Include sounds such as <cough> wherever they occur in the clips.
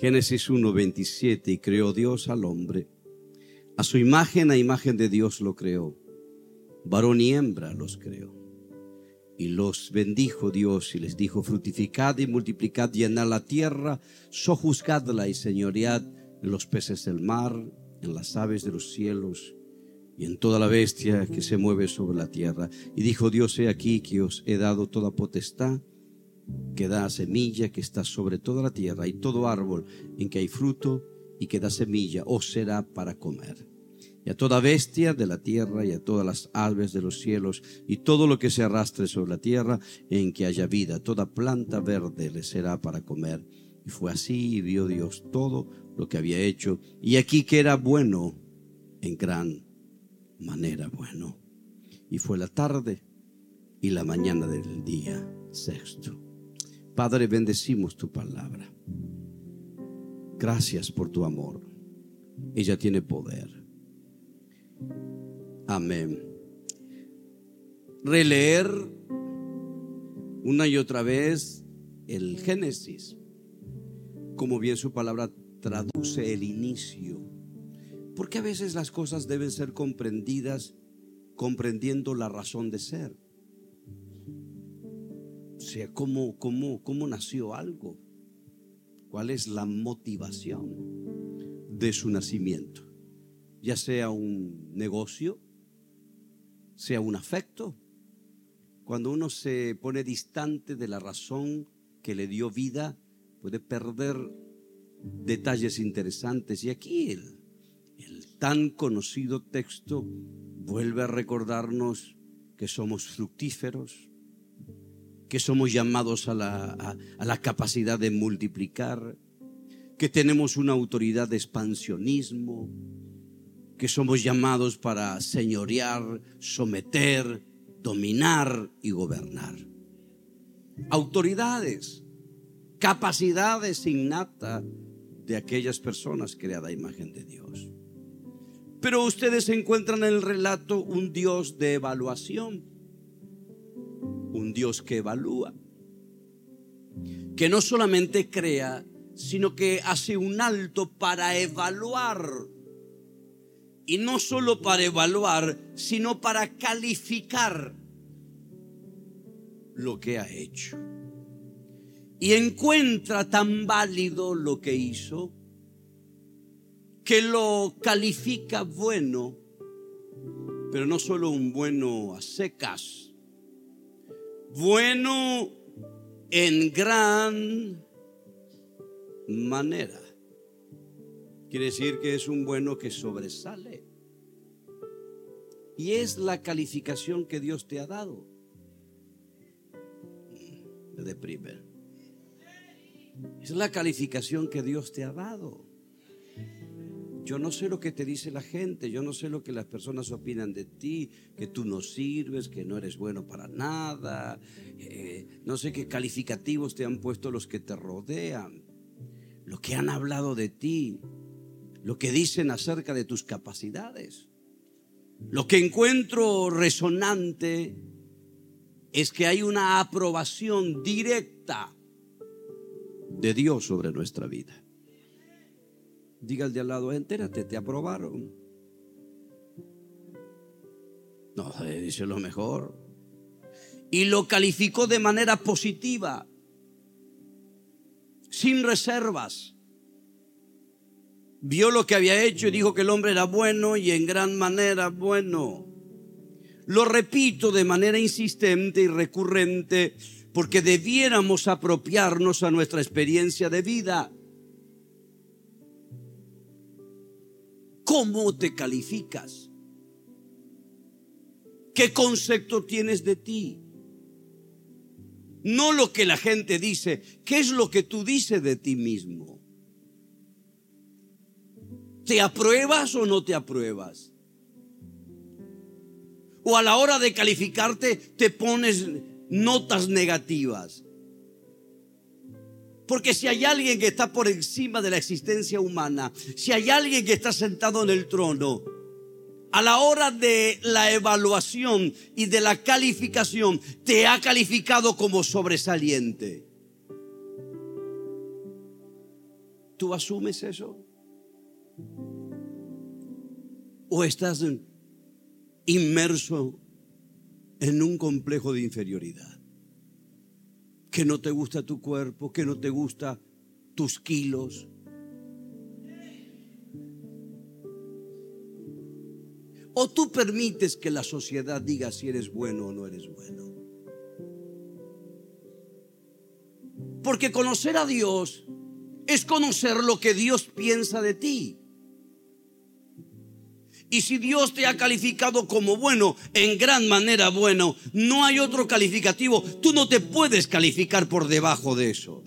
Génesis 1:27, y creó Dios al hombre. A su imagen, a imagen de Dios lo creó. Varón y hembra los creó. Y los bendijo Dios y les dijo, fructificad y multiplicad, llenad la tierra, sojuzgadla y señoread en los peces del mar, en las aves de los cielos y en toda la bestia que se mueve sobre la tierra. Y dijo Dios, he aquí que os he dado toda potestad que da semilla que está sobre toda la tierra y todo árbol en que hay fruto y que da semilla os será para comer. Y a toda bestia de la tierra y a todas las aves de los cielos y todo lo que se arrastre sobre la tierra en que haya vida, toda planta verde le será para comer. Y fue así y vio Dios todo lo que había hecho y aquí que era bueno en gran manera bueno. Y fue la tarde y la mañana del día sexto. Padre, bendecimos tu palabra. Gracias por tu amor. Ella tiene poder. Amén. Releer una y otra vez el Génesis, como bien su palabra traduce el inicio. Porque a veces las cosas deben ser comprendidas comprendiendo la razón de ser sea, ¿cómo, cómo, cómo nació algo? ¿Cuál es la motivación de su nacimiento? Ya sea un negocio, sea un afecto. Cuando uno se pone distante de la razón que le dio vida, puede perder detalles interesantes. Y aquí el, el tan conocido texto vuelve a recordarnos que somos fructíferos, que somos llamados a la, a, la capacidad de multiplicar, que tenemos una autoridad de expansionismo, que somos llamados para señorear, someter, dominar y gobernar. Autoridades, capacidades innatas de aquellas personas creadas a imagen de Dios. Pero ustedes encuentran en el relato un Dios de evaluación un Dios que evalúa, que no solamente crea, sino que hace un alto para evaluar. Y no solo para evaluar, sino para calificar lo que ha hecho. Y encuentra tan válido lo que hizo que lo califica bueno, pero no solo un bueno a secas, bueno en gran manera. Quiere decir que es un bueno que sobresale. Y es la calificación que Dios te ha dado. Me deprime. Es la calificación que Dios te ha dado. Yo no sé lo que te dice la gente, yo no sé lo que las personas opinan de ti, que tú no sirves, que no eres bueno para nada, eh, no sé qué calificativos te han puesto los que te rodean, lo que han hablado de ti, lo que dicen acerca de tus capacidades. Lo que encuentro resonante es que hay una aprobación directa de Dios sobre nuestra vida. Diga al de al lado, entérate, te aprobaron. No, eh, dice lo mejor. Y lo calificó de manera positiva. sin reservas. Vio lo que había hecho y dijo que el hombre era bueno y en gran manera bueno. Lo repito de manera insistente y recurrente porque debiéramos apropiarnos a nuestra experiencia de vida. ¿Cómo te calificas? ¿Qué concepto tienes de ti? No lo que la gente dice, ¿qué es lo que tú dices de ti mismo? ¿Te apruebas o no te apruebas? O a la hora de calificarte te pones notas negativas. Porque si hay alguien que está por encima de la existencia humana, si hay alguien que está sentado en el trono, a la hora de la evaluación y de la calificación, te ha calificado como sobresaliente. ¿Tú asumes eso? ¿O estás inmerso en un complejo de inferioridad? Que no te gusta tu cuerpo, que no te gusta tus kilos, ¿O tú permites que la sociedad diga si eres bueno o no eres bueno? Porque conocer a Dios es conocer lo que Dios piensa de ti. Y si Dios te ha calificado como bueno, en gran manera bueno, no hay otro calificativo. Tú no te puedes calificar por debajo de eso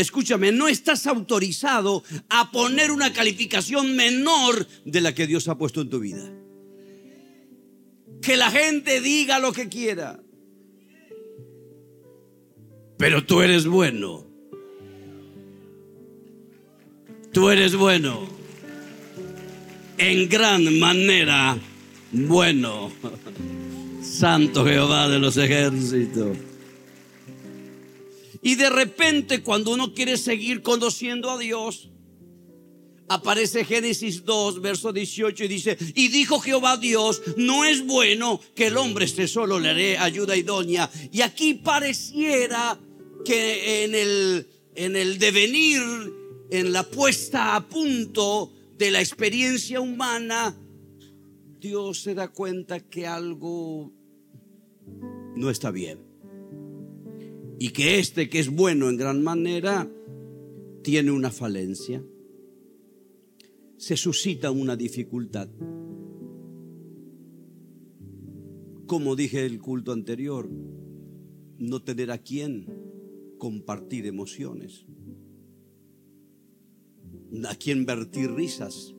escúchame, no estás autorizado a poner una calificación menor de la que Dios ha puesto en tu vida. Que la gente diga lo que quiera. Pero tú eres bueno. Tú eres bueno. En gran manera bueno. Santo Jehová de los ejércitos. Y de repente cuando uno quiere seguir conociendo a Dios, aparece Génesis 2, verso 18 y dice, y dijo Jehová Dios, no es bueno que el hombre esté solo, le haré ayuda idónea. Y aquí pareciera que en el, en el devenir, en la puesta a punto de la experiencia humana, Dios se da cuenta que algo no está bien y que este que es bueno en gran manera tiene una falencia. Se suscita una dificultad. Como dije el culto anterior, no tener a quien compartir emociones, a quien vertir risas.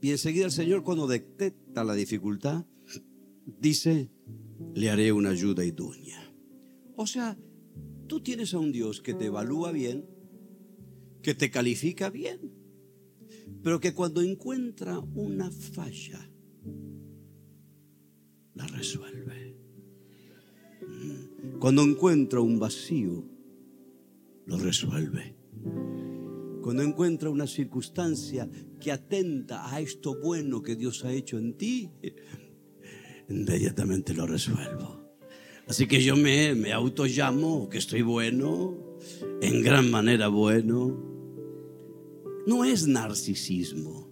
Y enseguida el Señor cuando detecta la dificultad, dice, le haré una ayuda idónea. O sea, tú tienes a un Dios que te evalúa bien, que te califica bien, pero que cuando encuentra una falla, la resuelve. Mm. Cuando encuentra un vacío, lo resuelve. Cuando encuentra una circunstancia que atenta a esto bueno que Dios ha hecho en ti, inmediatamente lo resuelvo. Así que yo me, auto llamo que estoy bueno, en gran manera bueno. No es narcisismo,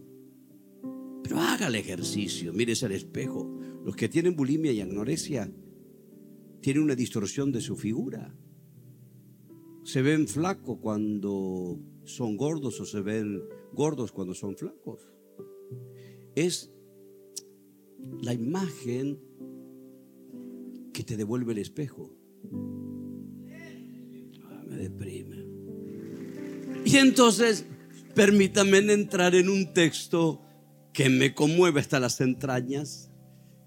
pero haga el ejercicio, mírese al espejo. Los que tienen bulimia y anorexia tienen una distorsión de su figura. Se ven flacos cuando son gordos o se ven gordos cuando son flacos. Es la imagen que te devuelve el espejo. Ah, me deprime. Y entonces, permítame entrar en un texto que me conmueve hasta las entrañas,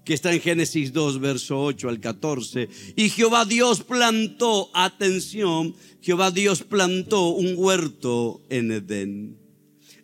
que está en Génesis 2, verso 8 al 14. Y Jehová Dios plantó, atención, Jehová Dios plantó un huerto en Edén,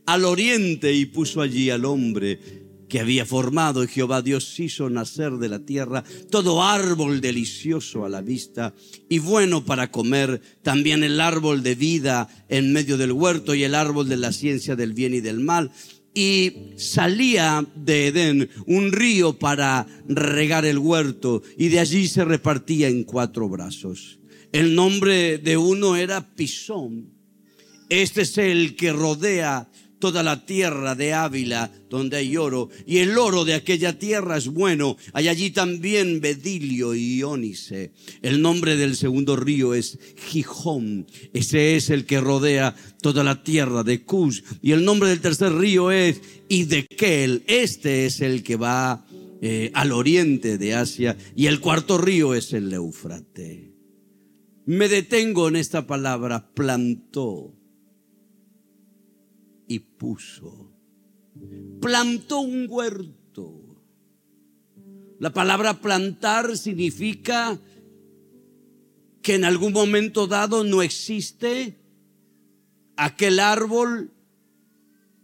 al oriente, y puso allí al hombre que había formado y Jehová Dios hizo nacer de la tierra todo árbol delicioso a la vista y bueno para comer, también el árbol de vida en medio del huerto y el árbol de la ciencia del bien y del mal. Y salía de Edén un río para regar el huerto y de allí se repartía en cuatro brazos. El nombre de uno era Pisón. Este es el que rodea toda la tierra de Ávila donde hay oro. Y el oro de aquella tierra es bueno. Hay allí también bedilio y ónice. El nombre del segundo río es Gijón. Ese es el que rodea toda la tierra de Cus. Y el nombre del tercer río es Idekel. Este es el que va eh, al oriente de Asia. Y el cuarto río es el Eufrate. Me detengo en esta palabra, plantó y puso. Plantó un huerto. La palabra plantar significa que en algún momento dado no existe aquel árbol,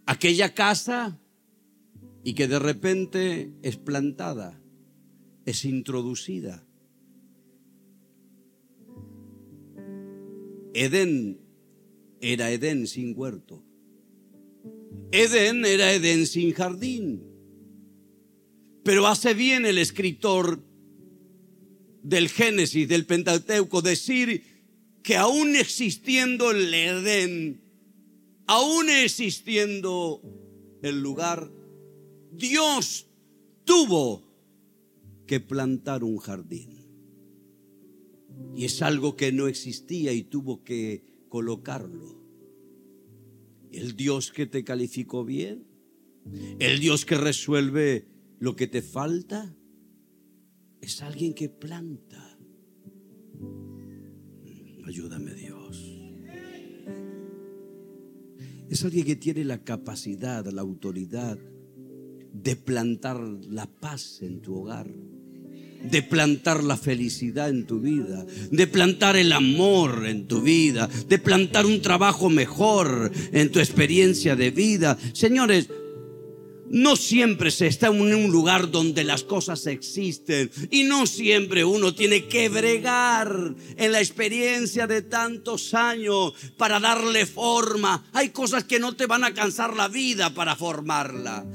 aquella casa, y que de repente es plantada, es introducida. Edén era Edén sin huerto. Edén era Edén sin jardín. Pero hace bien el escritor del Génesis, del Pentateuco, decir que aún existiendo el Edén, aún existiendo el lugar, Dios tuvo que plantar un jardín. Y es algo que no existía y tuvo que colocarlo. El Dios que te calificó bien, el Dios que resuelve lo que te falta, es alguien que planta. Ayúdame Dios. Es alguien que tiene la capacidad, la autoridad de plantar la paz en tu hogar de plantar la felicidad en tu vida, de plantar el amor en tu vida, de plantar un trabajo mejor en tu experiencia de vida. Señores, no siempre se está en un lugar donde las cosas existen y no siempre uno tiene que bregar en la experiencia de tantos años para darle forma. Hay cosas que no te van a cansar la vida para formarla.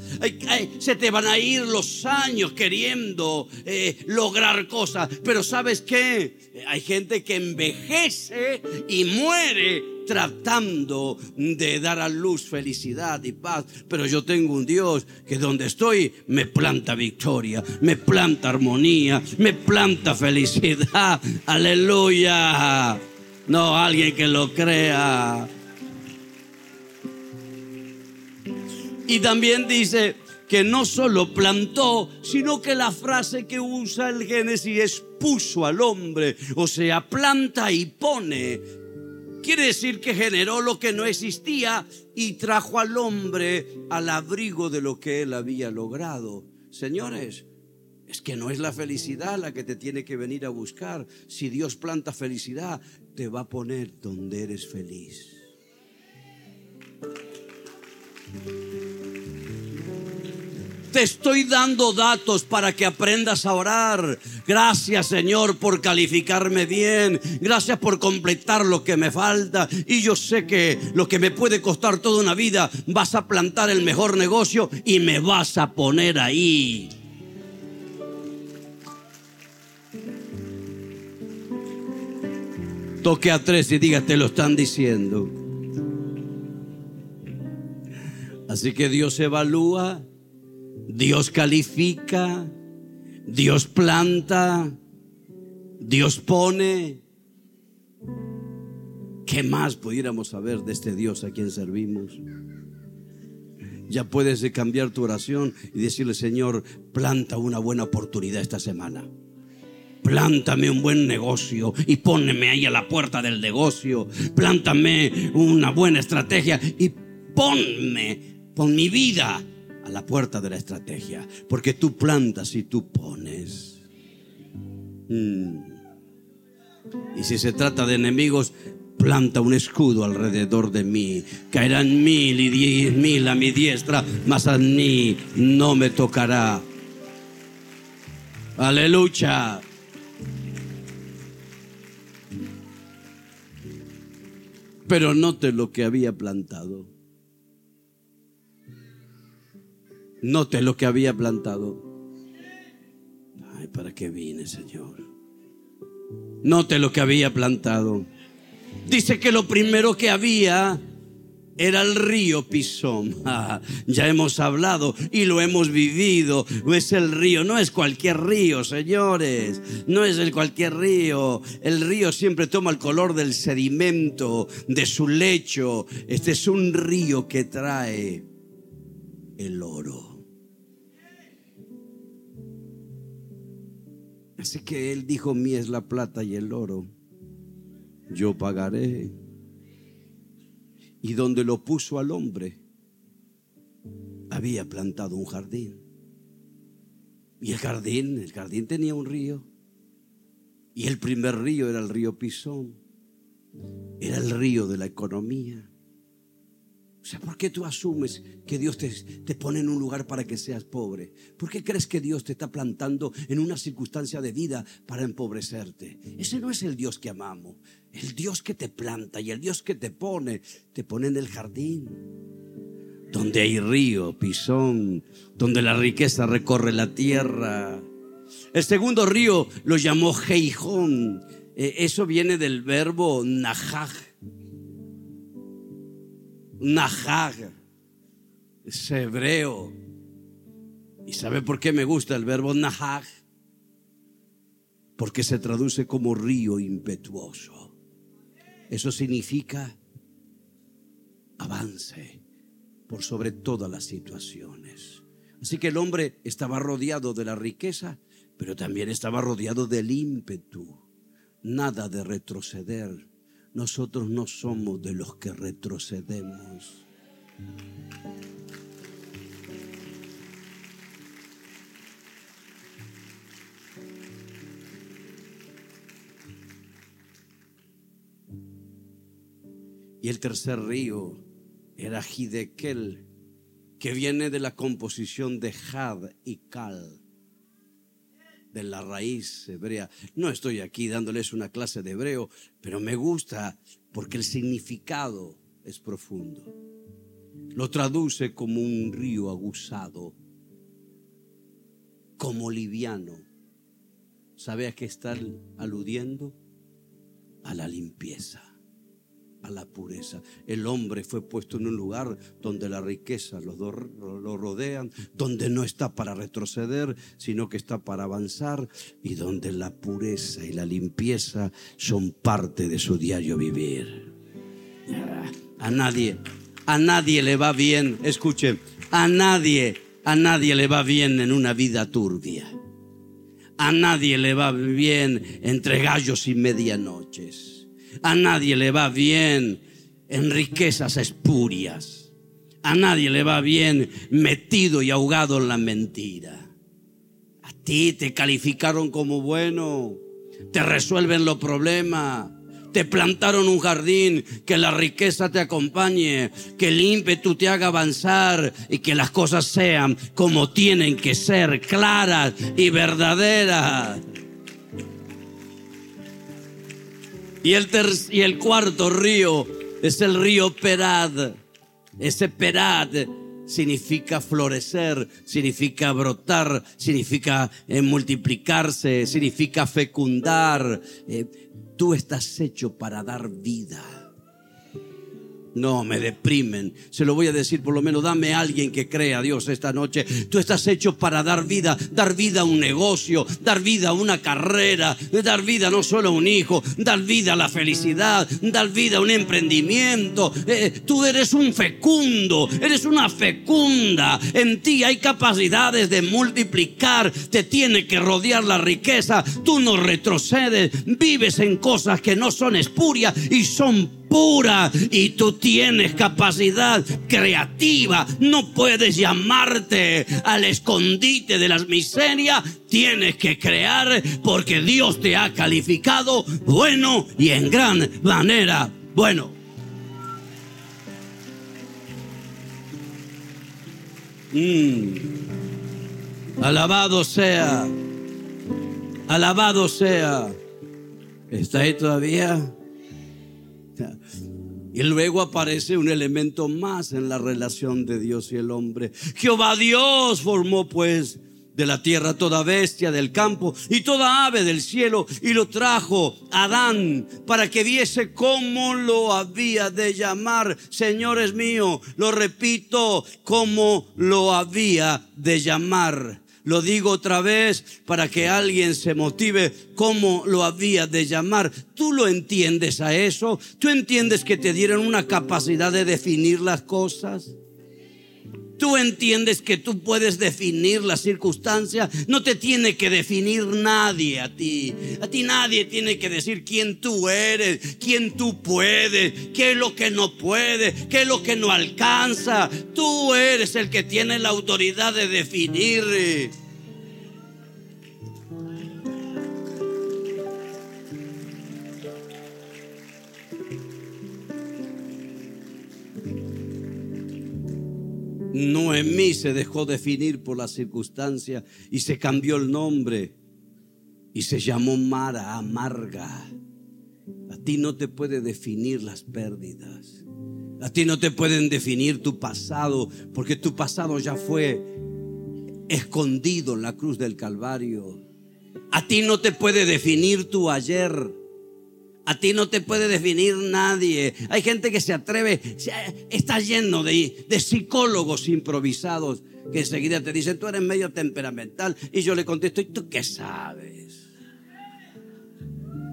se te van a ir los años queriendo eh, lograr cosas. Pero sabes qué? Hay gente que envejece y muere tratando de dar a luz felicidad y paz, pero yo tengo un Dios que donde estoy me planta victoria, me planta armonía, me planta felicidad. <laughs> Aleluya. No, alguien que lo crea. Y también dice que no solo plantó, sino que la frase que usa el Génesis es puso al hombre, o sea, planta y pone Quiere decir que generó lo que no existía y trajo al hombre al abrigo de lo que él había logrado. Señores, es que no es la felicidad la que te tiene que venir a buscar. Si Dios planta felicidad, te va a poner donde eres feliz. Te estoy dando datos para que aprendas a orar. Gracias Señor por calificarme bien. Gracias por completar lo que me falta. Y yo sé que lo que me puede costar toda una vida, vas a plantar el mejor negocio y me vas a poner ahí. Toque a tres y diga, te lo están diciendo. Así que Dios evalúa Dios califica, Dios planta, Dios pone. ¿Qué más pudiéramos saber de este Dios a quien servimos? Ya puedes cambiar tu oración y decirle, Señor, planta una buena oportunidad esta semana. Plántame un buen negocio y póneme ahí a la puerta del negocio. Plántame una buena estrategia y ponme, con mi vida a la puerta de la estrategia, porque tú plantas y tú pones. Mm. Y si se trata de enemigos, planta un escudo alrededor de mí. Caerán mil y diez mil a mi diestra, mas a mí no me tocará. Aleluya. Pero note lo que había plantado. Note lo que había plantado. Ay, ¿para qué vine, Señor? Note lo que había plantado. Dice que lo primero que había era el río Pisón. <laughs> Ah, ya hemos hablado y lo hemos vivido. Es el río, no es cualquier río, señores. No es el cualquier río. El río siempre toma el color del sedimento, de su lecho. Este es un río que trae el oro. Así que él dijo, mí es la plata y el oro. Yo pagaré y donde lo puso al hombre, había plantado un jardín. Y el jardín, el jardín tenía un río. Y el primer río era el río Pisón. Era el río de la economía. O sea, ¿por qué tú asumes que Dios te, te, pone en un lugar para que seas pobre? ¿Por qué crees que Dios te está plantando en una circunstancia de vida para empobrecerte? Ese no es el Dios que amamos. El Dios que te planta y el Dios que te pone, te pone en el jardín. Donde hay río, pisón, donde la riqueza recorre la tierra. El segundo río lo llamó Geijón. Eh, eso viene del verbo nahaj Nahag. Es hebreo. ¿Y sabe por qué me gusta el verbo Nahag? Porque se traduce como río impetuoso. Eso significa avance por sobre todas las situaciones. Así que el hombre estaba rodeado de la riqueza, pero también estaba rodeado del ímpetu. Nada de retroceder, nosotros no somos de los que retrocedemos. Y el tercer río era Hidekel, que viene de la composición de Had y Kal de la raíz hebrea. No estoy aquí dándoles una clase de hebreo, pero me gusta porque el significado es profundo. Lo traduce como un río aguzado, como liviano. ¿Sabe a qué está aludiendo? A la limpieza la pureza. El hombre fue puesto en un lugar donde la riqueza lo, lo rodean, donde no está para retroceder, sino que está para avanzar y donde la pureza y la limpieza son parte de su diario vivir. A nadie, a nadie le va bien, escuchen, a nadie, a nadie le va bien en una vida turbia. A nadie le va bien entre gallos y medianoches. A nadie le va bien en riquezas espurias. A nadie le va bien metido y ahogado en la mentira. A ti te calificaron como bueno, te resuelven los problemas, te plantaron un jardín, que la riqueza te acompañe, que el ímpetu te haga avanzar y que las cosas sean como tienen que ser, claras y verdaderas. Y el, y el cuarto río es el río Perad. Ese Perad significa florecer, significa brotar, significa eh, multiplicarse, significa fecundar. Eh, tú estás hecho para dar vida. No, me deprimen. Se lo voy a decir por lo menos, dame a alguien que crea a Dios esta noche. Tú estás hecho para dar vida, dar vida a un negocio, dar vida a una carrera, dar vida no solo a un hijo, dar vida a la felicidad, dar vida a un emprendimiento. Eh, tú eres un fecundo, eres una fecunda. En ti hay capacidades de multiplicar, te tiene que rodear la riqueza. Tú no retrocedes, vives en cosas que no son espurias y son pura y tú tienes capacidad creativa. No puedes llamarte al escondite de las miserias. Tienes que crear porque Dios te ha calificado bueno y en gran manera bueno. Mm. Alabado sea. Alabado sea. ¿Está ahí todavía? Y luego aparece un elemento más en la relación de Dios y el hombre. Jehová Dios formó pues de la tierra toda bestia del campo y toda ave del cielo y lo trajo Adán para que viese cómo lo había de llamar. Señores míos, lo repito, cómo lo había de llamar. Lo digo otra vez para que alguien se motive cómo lo había de llamar. ¿Tú lo entiendes a eso? ¿Tú entiendes que te dieron una capacidad de definir las cosas? Tú entiendes que tú puedes definir la circunstancia. No te tiene que definir nadie a ti. A ti nadie tiene que decir quién tú eres, quién tú puedes, qué es lo que no puedes, qué es lo que no alcanza. Tú eres el que tiene la autoridad de definir. Noemí se dejó definir por la circunstancia y se cambió el nombre y se llamó Mara, amarga. A ti no te puede definir las pérdidas. A ti no te pueden definir tu pasado, porque tu pasado ya fue escondido en la cruz del Calvario. A ti no te puede definir tu ayer. A ti no te puede definir nadie. Hay gente que se atreve, está lleno de, psicólogos improvisados que enseguida te dicen, tú eres medio temperamental. Y yo le contesto, ¿y tú qué sabes?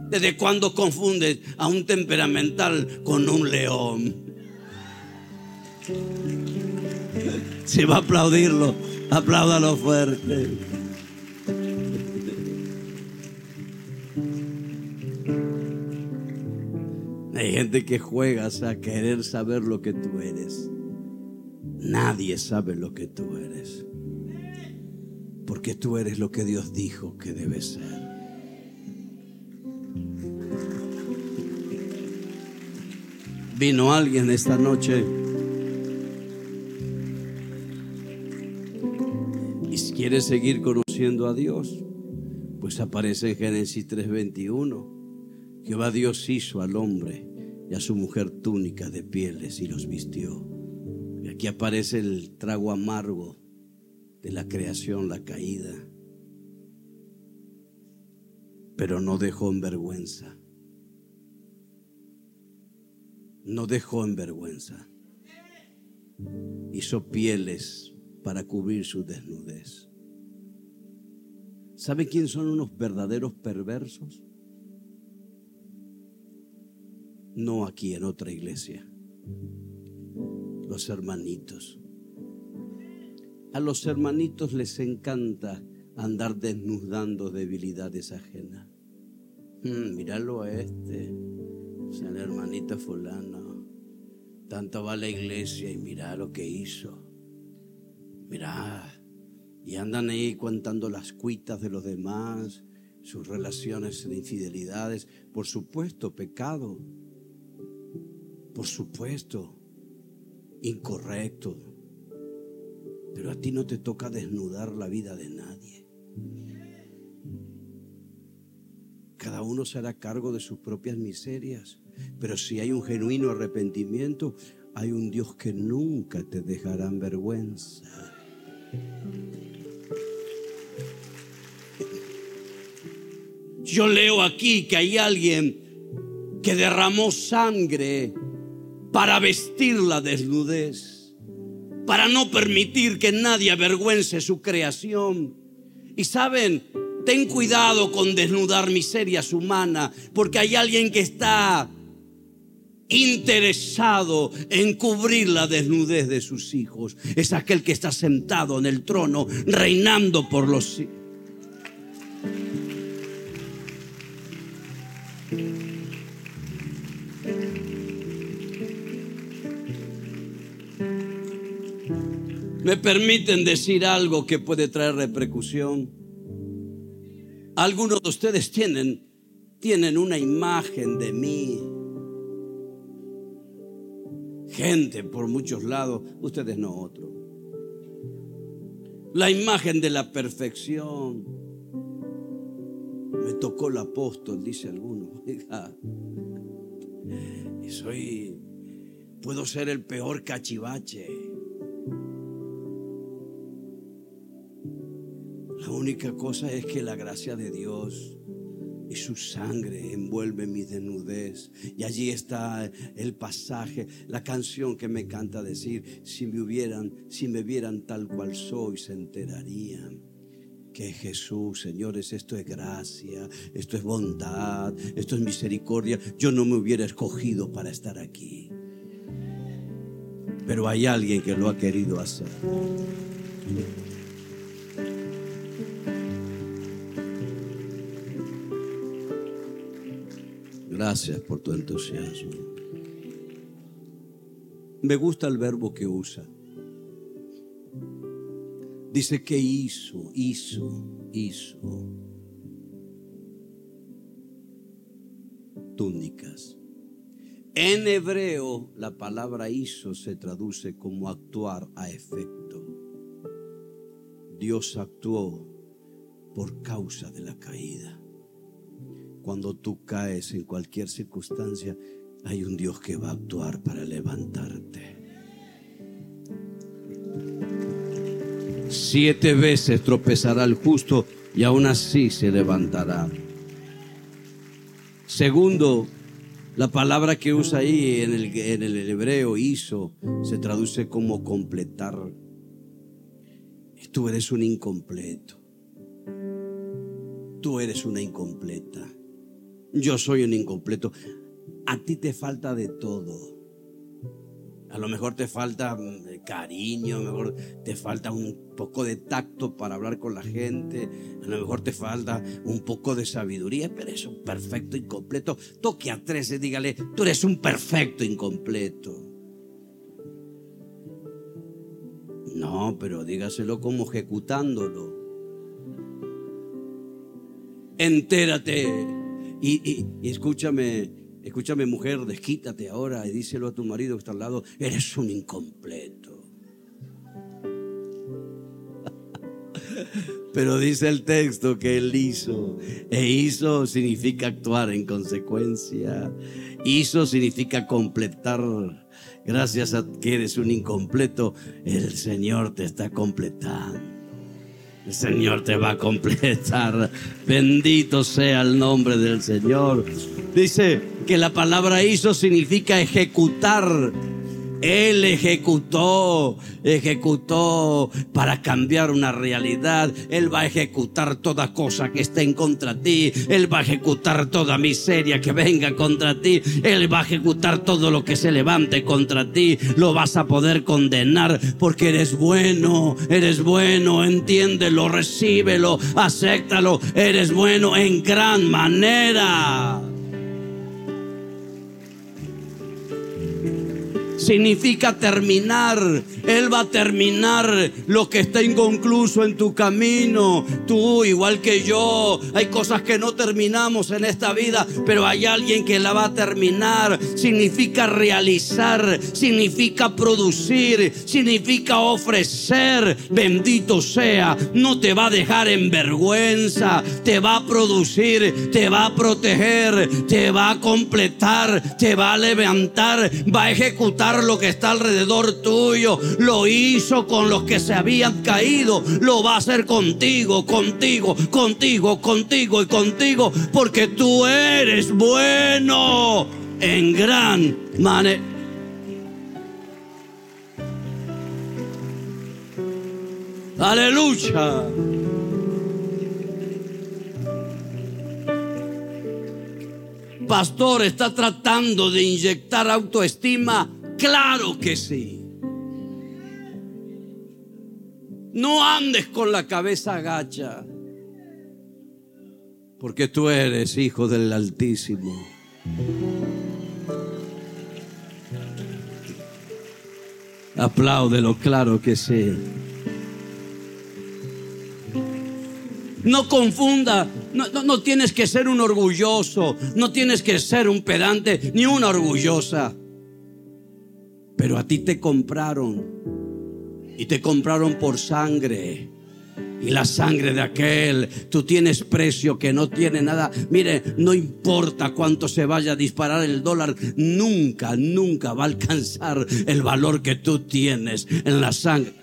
¿Desde cuándo confundes a un temperamental con un león? Si va a aplaudirlo, apláudalo fuerte. Hay gente que juegas a querer saber lo que tú eres. Nadie sabe lo que tú eres. Porque tú eres lo que Dios dijo que debes ser. Vino alguien esta noche y si quiere seguir conociendo a Dios, pues aparece en Génesis 3:21. Jehová Dios hizo al hombre y a su mujer túnica de pieles y los vistió. Y aquí aparece el trago amargo de la creación, la caída. Pero no dejó en vergüenza. No dejó en vergüenza. Hizo pieles para cubrir su desnudez. ¿Sabe quién son unos verdaderos perversos? No aquí en otra iglesia. Los hermanitos. A los hermanitos les encanta andar desnudando debilidades ajenas. Hmm, míralo a este, es el hermanito fulano. Tanto va a la iglesia y mira lo que hizo. Mira, y andan ahí contando las cuitas de los demás, sus relaciones de infidelidades, por supuesto, pecado por supuesto, incorrecto. Pero a ti no te toca desnudar la vida de nadie. Cada uno se hará cargo de sus propias miserias. Pero si hay un genuino arrepentimiento, hay un Dios que nunca te dejará en vergüenza. Yo leo aquí que hay alguien que derramó sangre para vestir la desnudez, para no permitir que nadie avergüence su creación. Y saben, ten cuidado con desnudar miserias humanas, porque hay alguien que está interesado en cubrir la desnudez de sus hijos. Es aquel que está sentado en el trono, reinando por los siglos. Me permiten decir algo que puede traer repercusión. Algunos de ustedes tienen, tienen una imagen de mí. Gente por muchos lados, ustedes no otro. La imagen de la perfección. Me tocó el apóstol, dice alguno. <laughs> Y soy, puedo ser el peor cachivache. Única cosa es que la gracia de Dios y su sangre envuelve mi desnudez. Y allí está el pasaje, la canción que me canta decir, si me hubieran, si me vieran tal cual soy, se enterarían que Jesús, señores, esto es gracia, esto es bondad, esto es misericordia. Yo no me hubiera escogido para estar aquí. Pero hay alguien que lo ha querido hacer. Gracias por tu entusiasmo. Me gusta el verbo que usa. Dice que hizo, hizo, hizo túnicas. En hebreo la palabra hizo se traduce como actuar a efecto. Dios actuó por causa de la caída. Cuando tú caes en cualquier circunstancia, hay un Dios que va a actuar para levantarte. Siete veces tropezará el justo y aún así se levantará. Segundo, la palabra que usa ahí en el, en el hebreo, hizo, se traduce como completar. Tú eres un incompleto. Tú eres una incompleta. Yo soy un incompleto. A ti te falta de todo. A lo mejor te falta mm, cariño, a lo mejor te falta un poco de tacto para hablar con la gente, a lo mejor te falta un poco de sabiduría, pero eres un perfecto incompleto. Toque a tres y dígale, tú eres un perfecto incompleto. No, pero dígaselo como ejecutándolo. Entérate. Y, escúchame, Escúchame mujer, desquítate ahora y díselo a tu marido que está al lado, eres un incompleto. <laughs> Pero dice el texto que él hizo. E hizo significa actuar en consecuencia. Hizo significa completar. Gracias a que eres un incompleto, el Señor te está completando. El Señor te va a completar. <laughs> Bendito sea el nombre del Señor. Dice que la palabra hizo significa ejecutar. Él ejecutó, ejecutó para cambiar una realidad. Él va a ejecutar toda cosa que esté en contra de ti. Él va a ejecutar toda miseria que venga contra ti. Él va a ejecutar todo lo que se levante contra ti. Lo vas a poder condenar porque eres bueno, eres bueno, entiéndelo, recíbelo, acéptalo. Eres bueno en gran manera. Significa terminar. Él va a terminar lo que está inconcluso en tu camino. Tú, igual que yo, hay cosas que no terminamos en esta vida, pero hay alguien que la va a terminar. Significa realizar, significa producir, significa ofrecer. Bendito sea, no te va a dejar en vergüenza, te va a producir, te va a proteger, te va a completar, te va a levantar, va a ejecutar lo que está alrededor tuyo lo hizo con los que se habían caído, lo va a hacer contigo, contigo, contigo, contigo y contigo, porque tú eres bueno en gran manera. Aleluya. Pastor, ¿está tratando de inyectar autoestima? Claro que sí. No andes con la cabeza agacha. Porque tú eres hijo del Altísimo. Apláudelo, claro que sí. No confunda, no, no, tienes que ser un orgulloso, no tienes que ser un pedante ni una orgullosa. Pero a ti te compraron y te compraron por sangre. Y la sangre de aquel, tú tienes precio que no tiene nada. Mire, no importa cuánto se vaya a disparar el dólar, nunca, nunca va a alcanzar el valor que tú tienes en la sangre.